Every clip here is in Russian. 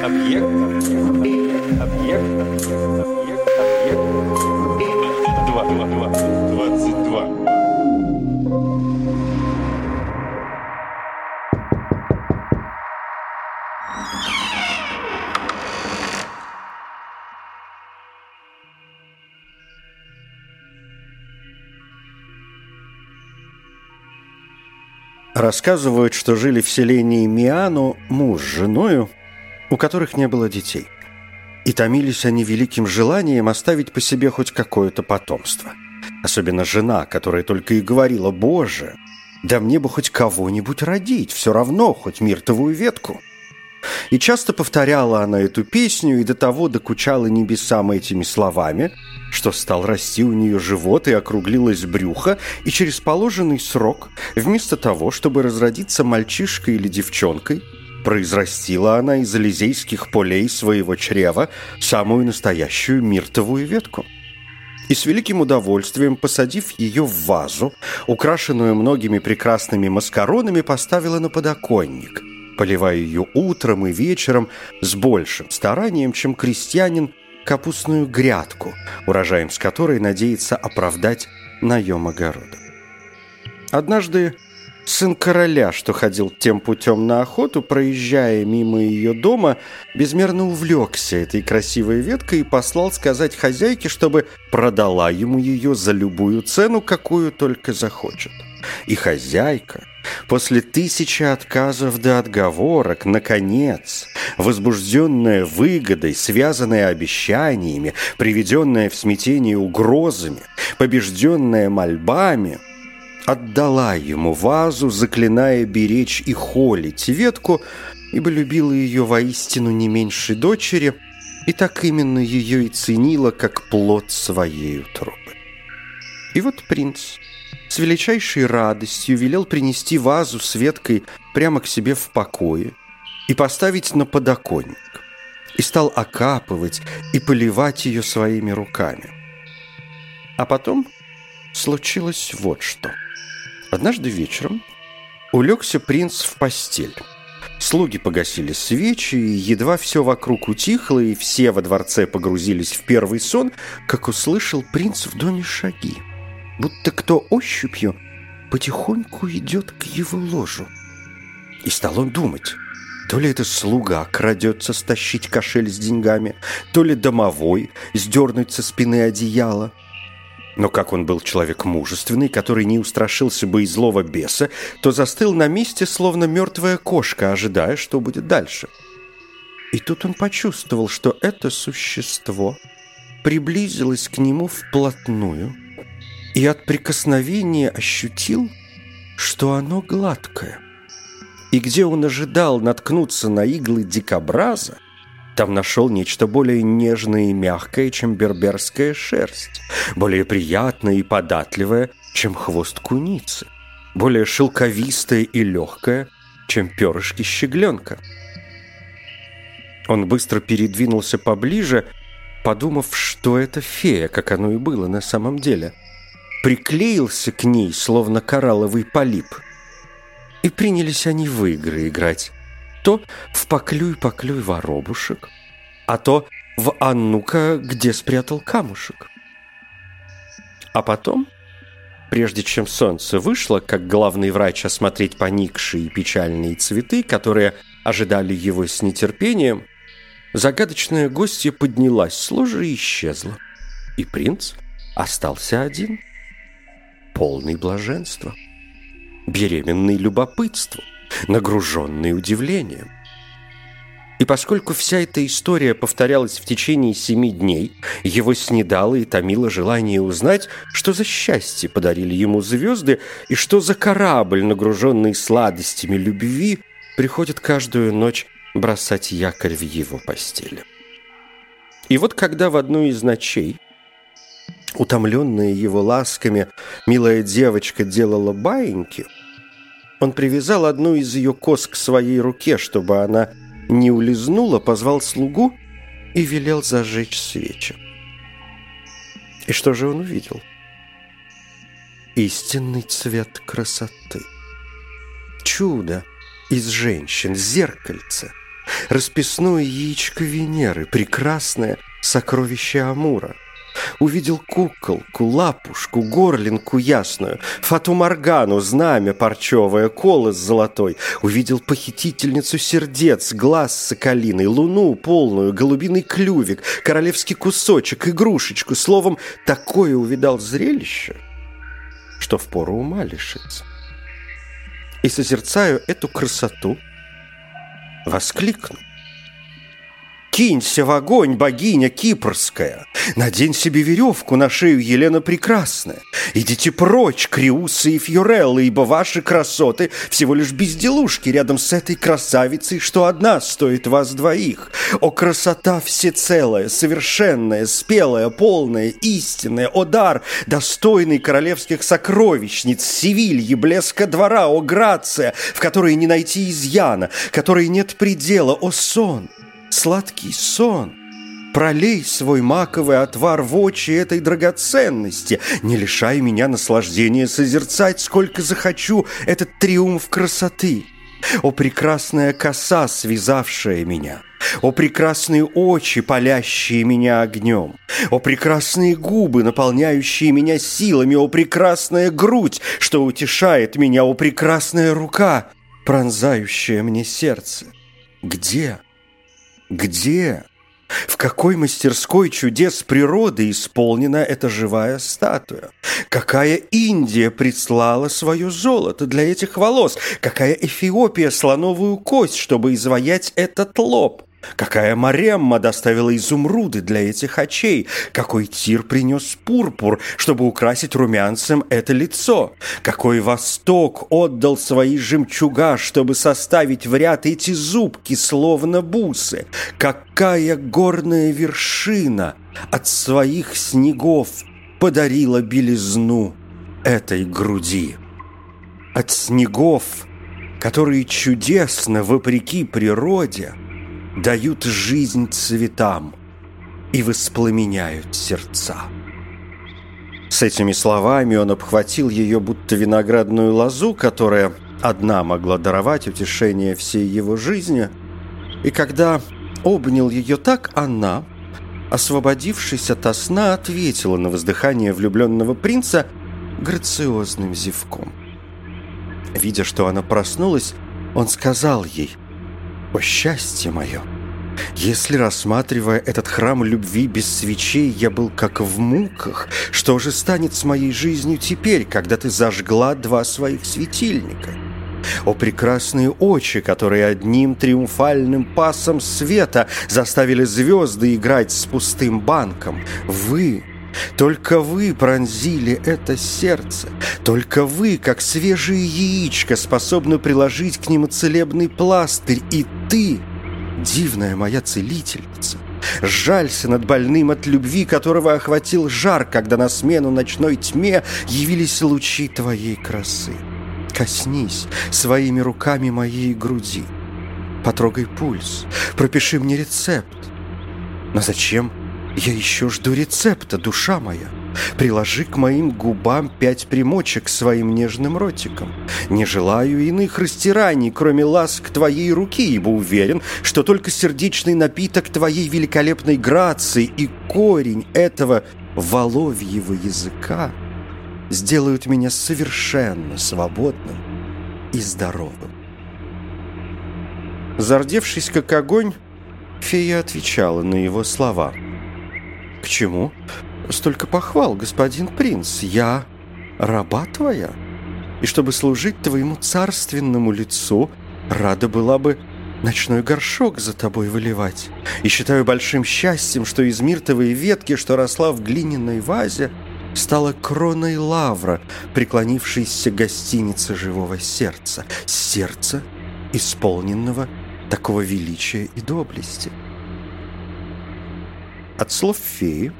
Объект. Объект. Объект. Объект. Два. Два. Два. Двадцать два. Рассказывают, что жили в селении Миану муж с женою, у которых не было детей. И томились они великим желанием оставить по себе хоть какое-то потомство. Особенно жена, которая только и говорила «Боже, да мне бы хоть кого-нибудь родить, все равно, хоть миртовую ветку». И часто повторяла она эту песню и до того докучала небесам этими словами, что стал расти у нее живот и округлилось брюхо, и через положенный срок, вместо того, чтобы разродиться мальчишкой или девчонкой, произрастила она из элизейских полей своего чрева самую настоящую миртовую ветку. И с великим удовольствием, посадив ее в вазу, украшенную многими прекрасными маскаронами, поставила на подоконник – поливая ее утром и вечером с большим старанием, чем крестьянин капустную грядку, урожаем с которой надеется оправдать наем огорода. Однажды сын короля, что ходил тем путем на охоту, проезжая мимо ее дома, безмерно увлекся этой красивой веткой и послал сказать хозяйке, чтобы продала ему ее за любую цену, какую только захочет. И хозяйка, после тысячи отказов до отговорок, наконец, возбужденная выгодой, связанная обещаниями, приведенная в смятение угрозами, побежденная мольбами, отдала ему вазу, заклиная беречь и холить ветку, ибо любила ее воистину не меньше дочери, и так именно ее и ценила, как плод своей утробы. И вот принц с величайшей радостью велел принести вазу с веткой прямо к себе в покое и поставить на подоконник, и стал окапывать и поливать ее своими руками. А потом случилось вот что. Однажды вечером улегся принц в постель. Слуги погасили свечи, и едва все вокруг утихло, и все во дворце погрузились в первый сон, как услышал принц в доме шаги будто кто ощупью потихоньку идет к его ложу. И стал он думать, то ли это слуга крадется стащить кошель с деньгами, то ли домовой сдернуть со спины одеяло. Но как он был человек мужественный, который не устрашился бы и злого беса, то застыл на месте, словно мертвая кошка, ожидая, что будет дальше. И тут он почувствовал, что это существо приблизилось к нему вплотную – и от прикосновения ощутил, что оно гладкое. И где он ожидал наткнуться на иглы дикобраза, там нашел нечто более нежное и мягкое, чем берберская шерсть, более приятное и податливое, чем хвост куницы, более шелковистое и легкое, чем перышки щегленка. Он быстро передвинулся поближе, подумав, что это фея, как оно и было на самом деле – приклеился к ней, словно коралловый полип. И принялись они в игры играть. То в «Поклюй-поклюй воробушек», а то в «Анну-ка, где спрятал камушек». А потом, прежде чем солнце вышло, как главный врач осмотреть поникшие печальные цветы, которые ожидали его с нетерпением, загадочная гостья поднялась с ложа и исчезла. И принц остался один – полный блаженства, беременный любопытством, нагруженный удивлением. И поскольку вся эта история повторялась в течение семи дней, его снедало и томило желание узнать, что за счастье подарили ему звезды и что за корабль, нагруженный сладостями любви, приходит каждую ночь бросать якорь в его постели. И вот когда в одну из ночей Утомленная его ласками, милая девочка делала баиньки. Он привязал одну из ее кос к своей руке, чтобы она не улизнула, позвал слугу и велел зажечь свечи. И что же он увидел? Истинный цвет красоты. Чудо из женщин, зеркальце, расписное яичко Венеры, прекрасное сокровище Амура. Увидел куколку, лапушку, горлинку ясную, Фату Моргану, знамя парчевое, колос золотой. Увидел похитительницу сердец, глаз соколиный, луну полную, голубиный клювик, королевский кусочек, игрушечку. Словом, такое увидал зрелище, что впору ума лишиться. И созерцаю эту красоту, воскликну. Кинься в огонь, богиня кипрская! Надень себе веревку на шею, Елена Прекрасная! Идите прочь, Криусы и Фьюреллы, ибо ваши красоты всего лишь безделушки рядом с этой красавицей, что одна стоит вас двоих. О, красота всецелая, совершенная, спелая, полная, истинная, о дар, достойный королевских сокровищниц, Севильи, блеска двора, о грация, в которой не найти изъяна, которой нет предела, о сон!» Сладкий сон. Пролей свой маковый отвар в очи этой драгоценности. Не лишай меня наслаждения созерцать, сколько захочу этот триумф красоты. О, прекрасная коса, связавшая меня! О, прекрасные очи, палящие меня огнем! О, прекрасные губы, наполняющие меня силами! О, прекрасная грудь, что утешает меня! О, прекрасная рука, пронзающая мне сердце! Где? Где? В какой мастерской чудес природы исполнена эта живая статуя? Какая Индия прислала свое золото для этих волос? Какая Эфиопия слоновую кость, чтобы изваять этот лоб? Какая Маремма доставила изумруды для этих очей? Какой Тир принес пурпур, чтобы украсить румянцем это лицо? Какой Восток отдал свои жемчуга, чтобы составить в ряд эти зубки, словно бусы? Какая горная вершина от своих снегов подарила белизну этой груди? От снегов, которые чудесно, вопреки природе, дают жизнь цветам и воспламеняют сердца. С этими словами он обхватил ее будто виноградную лозу, которая одна могла даровать утешение всей его жизни, и когда обнял ее так, она, освободившись от сна, ответила на воздыхание влюбленного принца грациозным зевком. Видя, что она проснулась, он сказал ей о счастье мое! Если, рассматривая этот храм любви без свечей, я был как в муках, что же станет с моей жизнью теперь, когда ты зажгла два своих светильника? О прекрасные очи, которые одним триумфальным пасом света заставили звезды играть с пустым банком! Вы только вы пронзили это сердце. Только вы, как свежее яичко, способны приложить к нему целебный пластырь. И ты, дивная моя целительница, жалься над больным от любви, которого охватил жар, когда на смену ночной тьме явились лучи твоей красы. Коснись своими руками моей груди. Потрогай пульс, пропиши мне рецепт. Но зачем я еще жду рецепта, душа моя. Приложи к моим губам пять примочек своим нежным ротиком. Не желаю иных растираний, кроме ласк твоей руки, ибо уверен, что только сердечный напиток твоей великолепной грации и корень этого воловьего языка сделают меня совершенно свободным и здоровым. Зардевшись как огонь, фея отвечала на его слова – «К чему? Столько похвал, господин принц. Я раба твоя. И чтобы служить твоему царственному лицу, рада была бы ночной горшок за тобой выливать. И считаю большим счастьем, что из миртовой ветки, что росла в глиняной вазе, стала кроной лавра, преклонившейся гостинице живого сердца. Сердца, исполненного такого величия и доблести. От слов феи,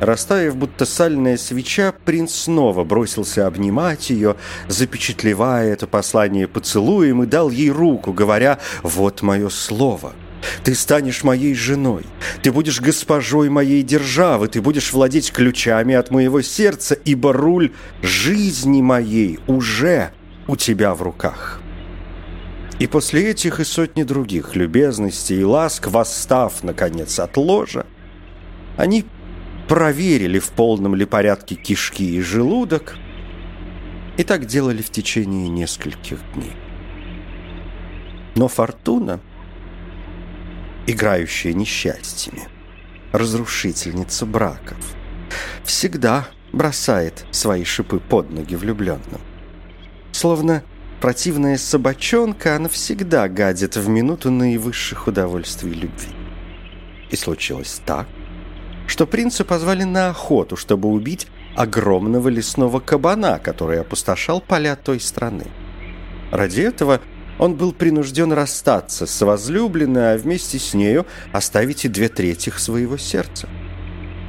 растаяв будто сальная свеча, принц снова бросился обнимать ее, запечатлевая это послание поцелуем и дал ей руку, говоря «Вот мое слово». Ты станешь моей женой, ты будешь госпожой моей державы, ты будешь владеть ключами от моего сердца, ибо руль жизни моей уже у тебя в руках. И после этих и сотни других любезностей и ласк, восстав, наконец, от ложа, они проверили, в полном ли порядке кишки и желудок, и так делали в течение нескольких дней. Но фортуна, играющая несчастьями, разрушительница браков, всегда бросает свои шипы под ноги влюбленным. Словно противная собачонка, она всегда гадит в минуту наивысших удовольствий любви. И случилось так, что принца позвали на охоту, чтобы убить огромного лесного кабана, который опустошал поля той страны. Ради этого он был принужден расстаться с возлюбленной, а вместе с нею оставить и две трети своего сердца.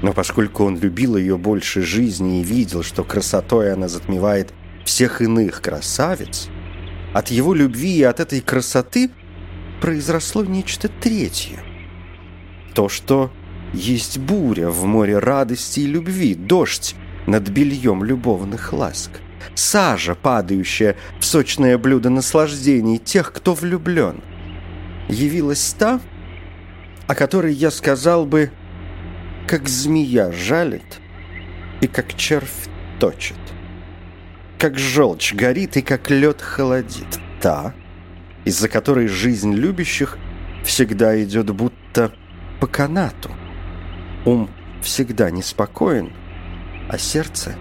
Но поскольку он любил ее больше жизни и видел, что красотой она затмевает всех иных красавиц, от его любви и от этой красоты произросло нечто третье. То, что есть буря в море радости и любви, дождь над бельем любовных ласк, сажа, падающая в сочное блюдо наслаждений тех, кто влюблен. Явилась та, о которой я сказал бы как змея жалит и как червь точит. Как желчь горит и как лед холодит. Та, из-за которой жизнь любящих всегда идет будто по канату. Ум всегда неспокоен, а сердце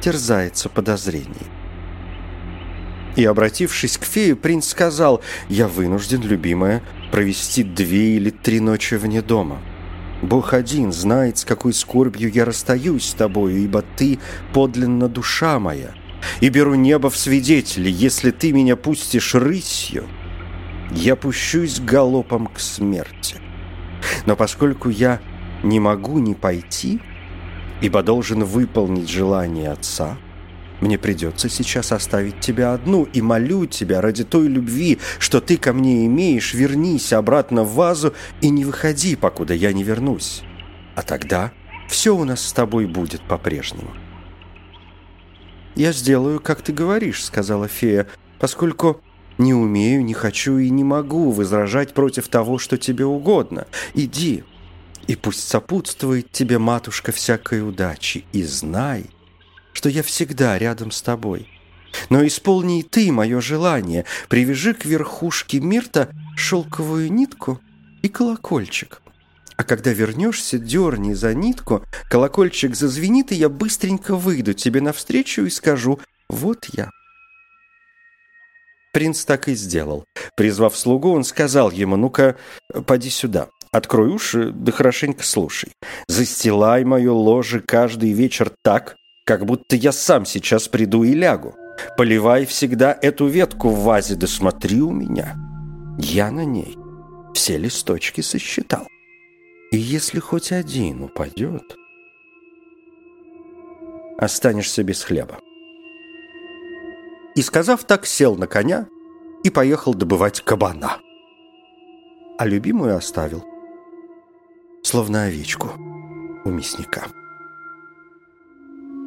терзается подозрением. И, обратившись к фее, принц сказал, «Я вынужден, любимая, провести две или три ночи вне дома». Бог один знает, с какой скорбью я расстаюсь с тобою, ибо ты подлинно душа моя. И беру небо в свидетели, если ты меня пустишь рысью, я пущусь галопом к смерти. Но поскольку я не могу не пойти, ибо должен выполнить желание отца, мне придется сейчас оставить тебя одну, и молю тебя ради той любви, что ты ко мне имеешь, вернись обратно в вазу и не выходи, покуда я не вернусь. А тогда все у нас с тобой будет по-прежнему». «Я сделаю, как ты говоришь», — сказала фея, «поскольку не умею, не хочу и не могу возражать против того, что тебе угодно. Иди, и пусть сопутствует тебе, матушка, всякой удачи, и знай, что я всегда рядом с тобой. Но исполни и ты мое желание, привяжи к верхушке мирта шелковую нитку и колокольчик. А когда вернешься, дерни за нитку, колокольчик зазвенит, и я быстренько выйду тебе навстречу и скажу «Вот я». Принц так и сделал. Призвав слугу, он сказал ему «Ну-ка, поди сюда». Открой уши, да хорошенько слушай. Застилай мое ложе каждый вечер так, как будто я сам сейчас приду и лягу. Поливай всегда эту ветку в вазе, да смотри у меня. Я на ней все листочки сосчитал. И если хоть один упадет, останешься без хлеба. И, сказав так, сел на коня и поехал добывать кабана. А любимую оставил, словно овечку у мясника.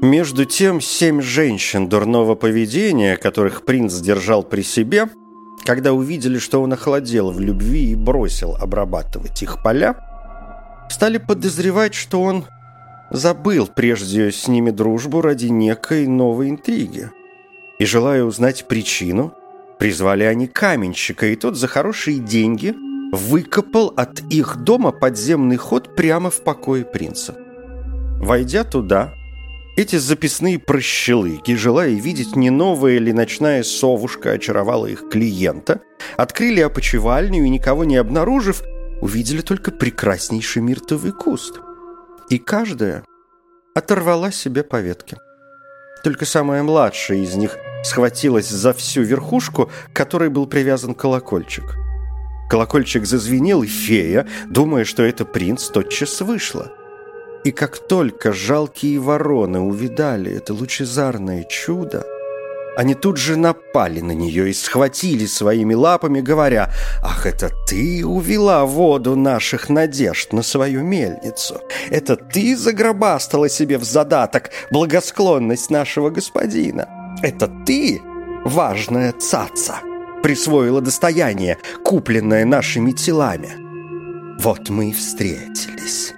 Между тем, семь женщин дурного поведения, которых принц держал при себе, когда увидели, что он охладел в любви и бросил обрабатывать их поля, стали подозревать, что он забыл прежде с ними дружбу ради некой новой интриги. И, желая узнать причину, призвали они каменщика, и тот за хорошие деньги выкопал от их дома подземный ход прямо в покое принца. Войдя туда, эти записные прощелыги, желая видеть, не новая ли ночная совушка очаровала их клиента, открыли опочивальню и, никого не обнаружив, увидели только прекраснейший миртовый куст. И каждая оторвала себе по ветке. Только самая младшая из них схватилась за всю верхушку, к которой был привязан колокольчик. Колокольчик зазвенел, и фея, думая, что это принц, тотчас вышла – и как только жалкие вороны увидали это лучезарное чудо, они тут же напали на нее и схватили своими лапами, говоря, «Ах, это ты увела воду наших надежд на свою мельницу! Это ты загробастала себе в задаток благосклонность нашего господина! Это ты, важная цаца!» Присвоила достояние, купленное нашими телами. Вот мы и встретились.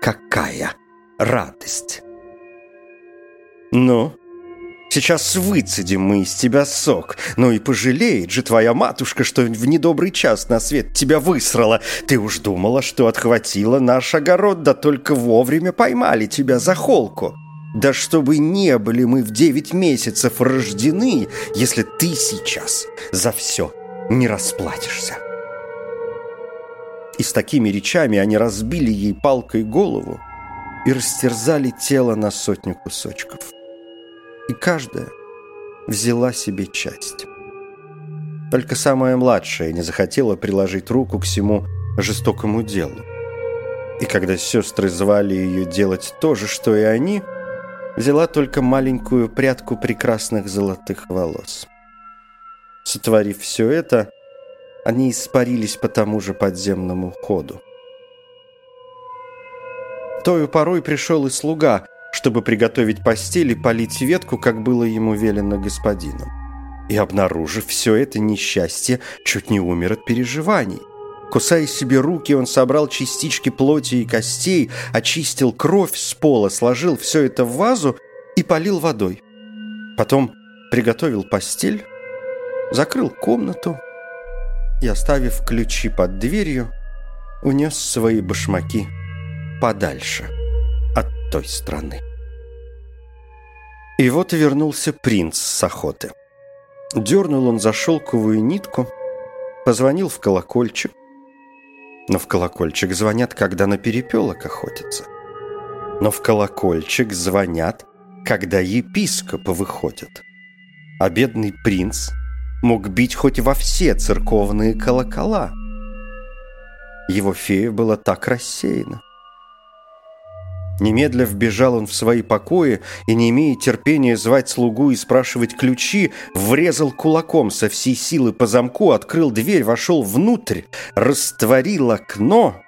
Какая радость! Ну, сейчас выцедим мы из тебя сок. Ну и пожалеет же твоя матушка, что в недобрый час на свет тебя высрала. Ты уж думала, что отхватила наш огород, да только вовремя поймали тебя за холку. Да чтобы не были мы в девять месяцев рождены, если ты сейчас за все не расплатишься. И с такими речами они разбили ей палкой голову и растерзали тело на сотню кусочков. И каждая взяла себе часть. Только самая младшая не захотела приложить руку к всему жестокому делу. И когда сестры звали ее делать то же, что и они – взяла только маленькую прядку прекрасных золотых волос. Сотворив все это, они испарились по тому же подземному ходу. Тою порой пришел и слуга, чтобы приготовить постель и полить ветку, как было ему велено господином. И, обнаружив все это несчастье, чуть не умер от переживаний. Кусая себе руки, он собрал частички плоти и костей, очистил кровь с пола, сложил все это в вазу и полил водой. Потом приготовил постель, закрыл комнату и, оставив ключи под дверью, унес свои башмаки подальше от той страны. И вот вернулся принц с охоты. Дернул он за шелковую нитку, позвонил в колокольчик, но в колокольчик звонят, когда на перепелок охотятся. Но в колокольчик звонят, когда епископы выходят. А бедный принц мог бить хоть во все церковные колокола. Его фея была так рассеяна. Немедля вбежал он в свои покои и, не имея терпения звать слугу и спрашивать ключи, врезал кулаком со всей силы по замку, открыл дверь, вошел внутрь, растворил окно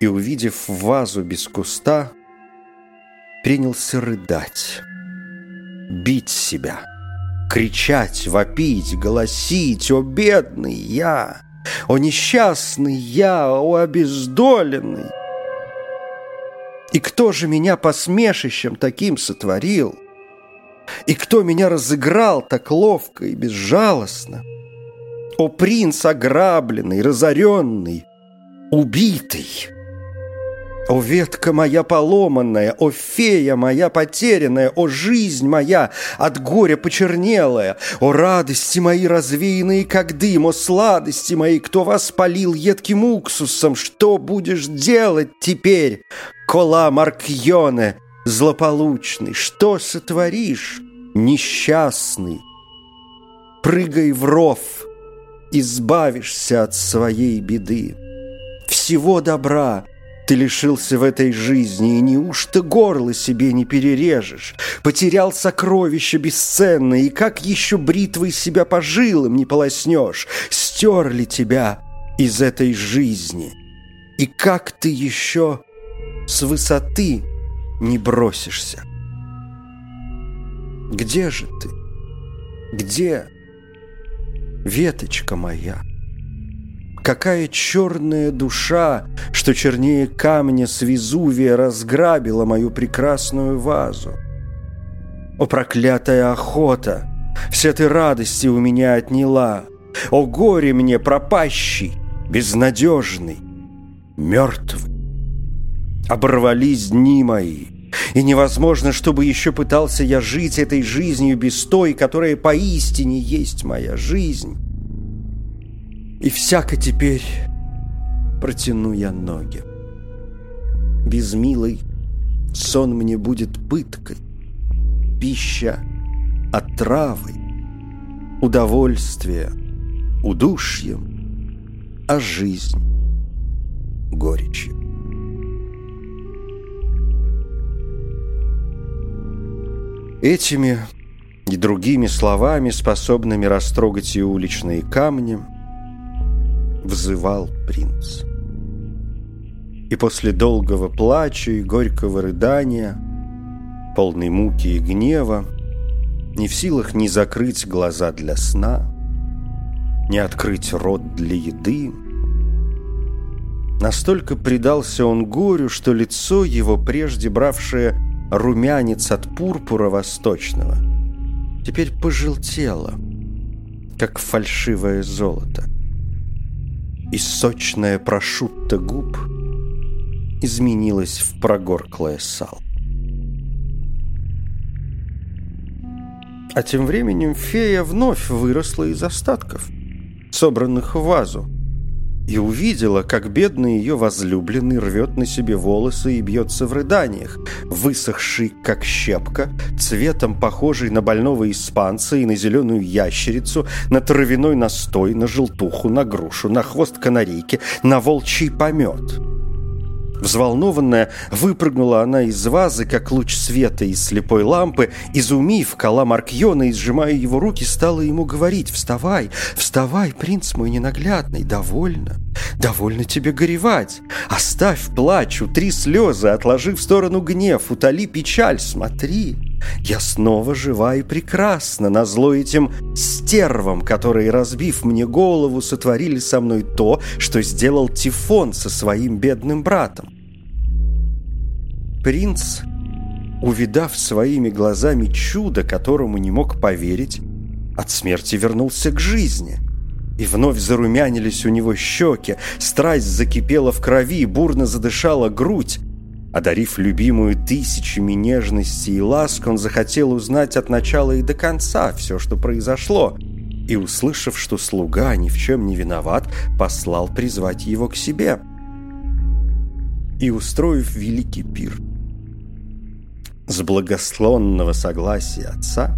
и, увидев вазу без куста, принялся рыдать, бить себя, кричать, вопить, голосить «О, бедный я! О, несчастный я! О, обездоленный!» И кто же меня посмешищем таким сотворил? И кто меня разыграл так ловко и безжалостно? О, принц ограбленный, разоренный, убитый! О, ветка моя поломанная, о, фея моя потерянная, о, жизнь моя от горя почернелая, о, радости мои развеянные, как дым, о, сладости мои, кто вас полил едким уксусом, что будешь делать теперь, кола Маркьоне, злополучный, что сотворишь, несчастный? Прыгай в ров, избавишься от своей беды. Всего добра — ты лишился в этой жизни, и неужто горло себе не перережешь? Потерял сокровища бесценные, и как еще бритвой себя по жилам не полоснешь? Стерли тебя из этой жизни. И как ты еще с высоты не бросишься? Где же ты? Где веточка моя?» Какая черная душа, что чернее камня с Везувия разграбила мою прекрасную вазу. О, проклятая охота! Все ты радости у меня отняла. О, горе мне пропащий, безнадежный, мертвый. Оборвались дни мои, и невозможно, чтобы еще пытался я жить этой жизнью без той, которая поистине есть моя жизнь. И всяко теперь протяну я ноги. Без милой сон мне будет пыткой, пища отравой, удовольствие удушьем, а жизнь горечью. Этими и другими словами, способными растрогать и уличные камни, взывал принц. И после долгого плача и горького рыдания, полной муки и гнева, не в силах ни закрыть глаза для сна, ни открыть рот для еды. Настолько предался он горю, что лицо его, прежде бравшее румянец от пурпура восточного, теперь пожелтело, как фальшивое золото. И сочная прошутта губ изменилась в прогорклое сало. А тем временем фея вновь выросла из остатков, собранных в вазу, и увидела, как бедный ее возлюбленный рвет на себе волосы и бьется в рыданиях, высохший, как щепка, цветом похожий на больного испанца и на зеленую ящерицу, на травяной настой, на желтуху, на грушу, на хвост канарейки, на волчий помет — Взволнованная, выпрыгнула она из вазы, как луч света из слепой лампы, изумив кола Маркьона и сжимая его руки, стала ему говорить «Вставай, вставай, принц мой ненаглядный, довольно, довольно тебе горевать, оставь плач, утри слезы, отложи в сторону гнев, утоли печаль, смотри». Я снова жива и прекрасна, назло этим стервам, которые, разбив мне голову, сотворили со мной то, что сделал Тифон со своим бедным братом. Принц, увидав своими глазами чудо, которому не мог поверить, от смерти вернулся к жизни. И вновь зарумянились у него щеки, страсть закипела в крови, бурно задышала грудь. Одарив любимую тысячами нежности и ласк, он захотел узнать от начала и до конца все, что произошло, и, услышав, что слуга ни в чем не виноват, послал призвать его к себе. И, устроив великий пир, с благословенного согласия отца,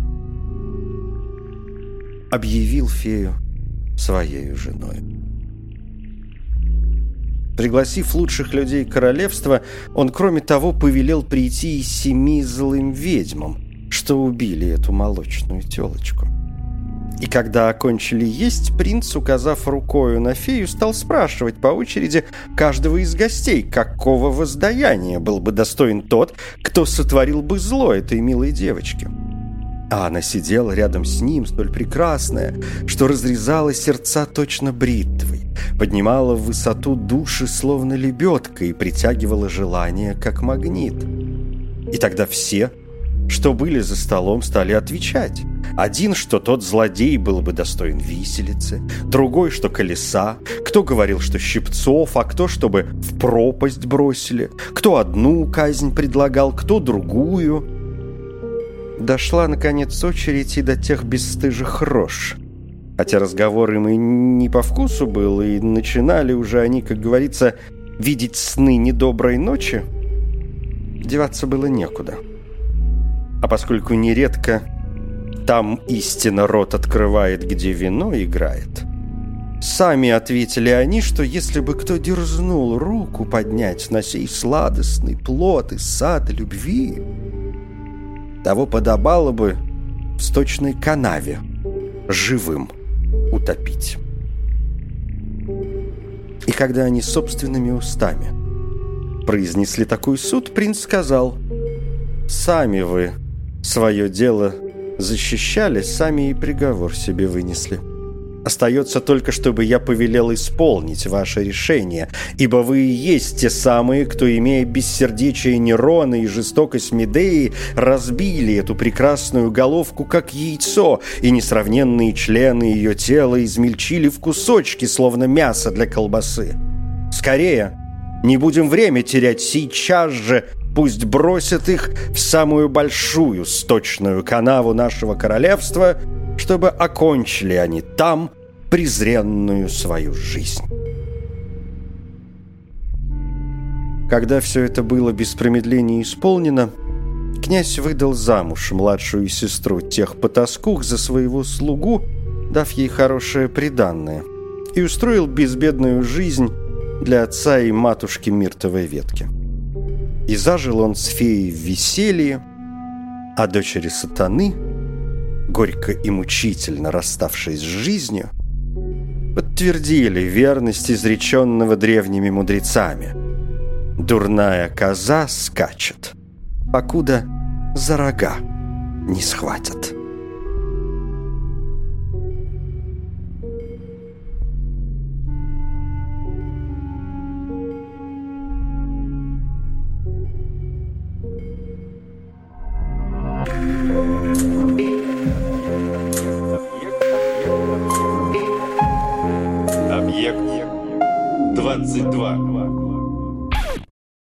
объявил фею своей женой. Пригласив лучших людей королевства, он, кроме того, повелел прийти и семи злым ведьмам, что убили эту молочную телочку. И когда окончили есть, принц, указав рукою на фею, стал спрашивать по очереди каждого из гостей, какого воздаяния был бы достоин тот, кто сотворил бы зло этой милой девочке. А она сидела рядом с ним, столь прекрасная, что разрезала сердца точно бритвой поднимала в высоту души словно лебедка и притягивала желание как магнит. И тогда все, что были за столом, стали отвечать. Один, что тот злодей был бы достоин виселицы, другой, что колеса, кто говорил, что щипцов, а кто, чтобы в пропасть бросили, кто одну казнь предлагал, кто другую. Дошла, наконец, очередь и до тех бесстыжих рож – Хотя разговор им и не по вкусу был, и начинали уже они, как говорится, видеть сны недоброй ночи, деваться было некуда. А поскольку нередко там истинно рот открывает, где вино играет, сами ответили они, что если бы кто дерзнул руку поднять на сей сладостный плод из сада любви, того подобало бы в сточной канаве живым утопить. И когда они собственными устами произнесли такой суд, принц сказал, «Сами вы свое дело защищали, сами и приговор себе вынесли». Остается только, чтобы я повелел исполнить ваше решение, ибо вы и есть те самые, кто, имея бессердечие Нерона и жестокость Медеи, разбили эту прекрасную головку как яйцо, и несравненные члены ее тела измельчили в кусочки, словно мясо для колбасы. Скорее, не будем время терять сейчас же, пусть бросят их в самую большую сточную канаву нашего королевства — чтобы окончили они там презренную свою жизнь. Когда все это было без промедления исполнено, князь выдал замуж младшую сестру тех потаскух за своего слугу, дав ей хорошее приданное, и устроил безбедную жизнь для отца и матушки Миртовой ветки. И зажил он с феей в веселье, а дочери сатаны – горько и мучительно расставшись с жизнью, подтвердили верность изреченного древними мудрецами. Дурная коза скачет, покуда за рога не схватят.